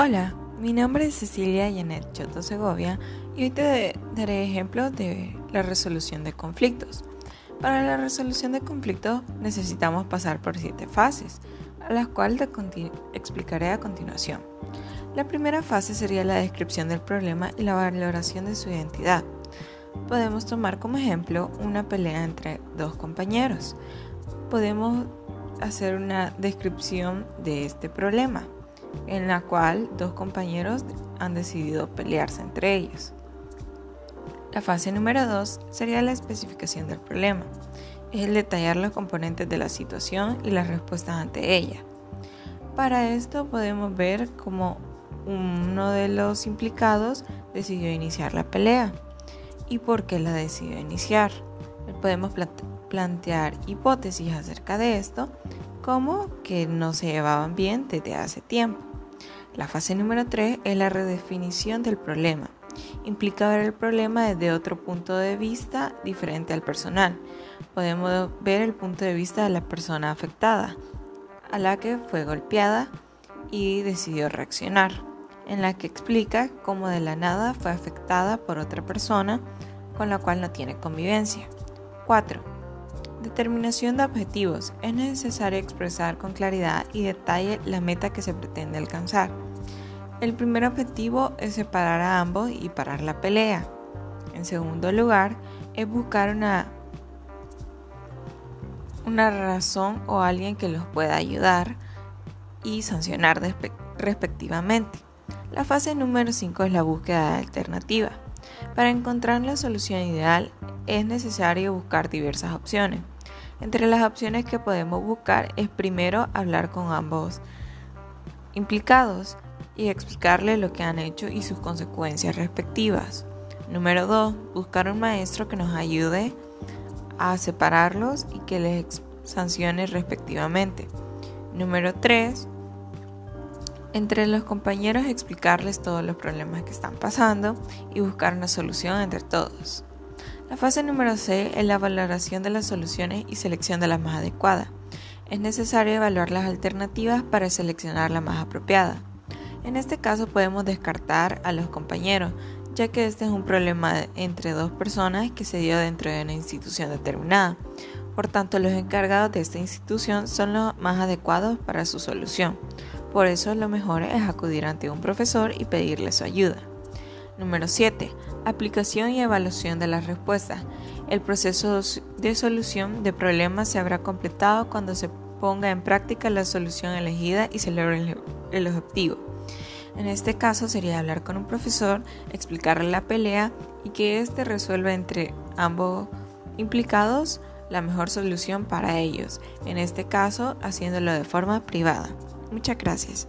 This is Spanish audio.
Hola, mi nombre es Cecilia Janet Choto Segovia y hoy te daré ejemplos de la resolución de conflictos. Para la resolución de conflictos necesitamos pasar por siete fases, a las cuales te explicaré a continuación. La primera fase sería la descripción del problema y la valoración de su identidad. Podemos tomar como ejemplo una pelea entre dos compañeros. Podemos hacer una descripción de este problema en la cual dos compañeros han decidido pelearse entre ellos. La fase número 2 sería la especificación del problema. Es el detallar los componentes de la situación y las respuestas ante ella. Para esto podemos ver cómo uno de los implicados decidió iniciar la pelea y por qué la decidió iniciar. Podemos plantear hipótesis acerca de esto como que no se llevaban bien desde hace tiempo. La fase número 3 es la redefinición del problema. Implica ver el problema desde otro punto de vista diferente al personal. Podemos ver el punto de vista de la persona afectada, a la que fue golpeada y decidió reaccionar, en la que explica cómo de la nada fue afectada por otra persona con la cual no tiene convivencia. 4 Determinación de objetivos. Es necesario expresar con claridad y detalle la meta que se pretende alcanzar. El primer objetivo es separar a ambos y parar la pelea. En segundo lugar, es buscar una, una razón o alguien que los pueda ayudar y sancionar respectivamente. La fase número 5 es la búsqueda de alternativa. Para encontrar la solución ideal es necesario buscar diversas opciones. Entre las opciones que podemos buscar es primero hablar con ambos implicados y explicarles lo que han hecho y sus consecuencias respectivas. Número 2. Buscar un maestro que nos ayude a separarlos y que les sancione respectivamente. Número 3. Entre los compañeros explicarles todos los problemas que están pasando y buscar una solución entre todos. La fase número C es la valoración de las soluciones y selección de la más adecuada. Es necesario evaluar las alternativas para seleccionar la más apropiada. En este caso podemos descartar a los compañeros, ya que este es un problema entre dos personas que se dio dentro de una institución determinada. Por tanto, los encargados de esta institución son los más adecuados para su solución. Por eso lo mejor es acudir ante un profesor y pedirle su ayuda. Número 7. Aplicación y evaluación de las respuestas. El proceso de solución de problemas se habrá completado cuando se ponga en práctica la solución elegida y se logre el objetivo. En este caso sería hablar con un profesor, explicarle la pelea y que éste resuelva entre ambos implicados la mejor solución para ellos, en este caso haciéndolo de forma privada. Muchas gracias.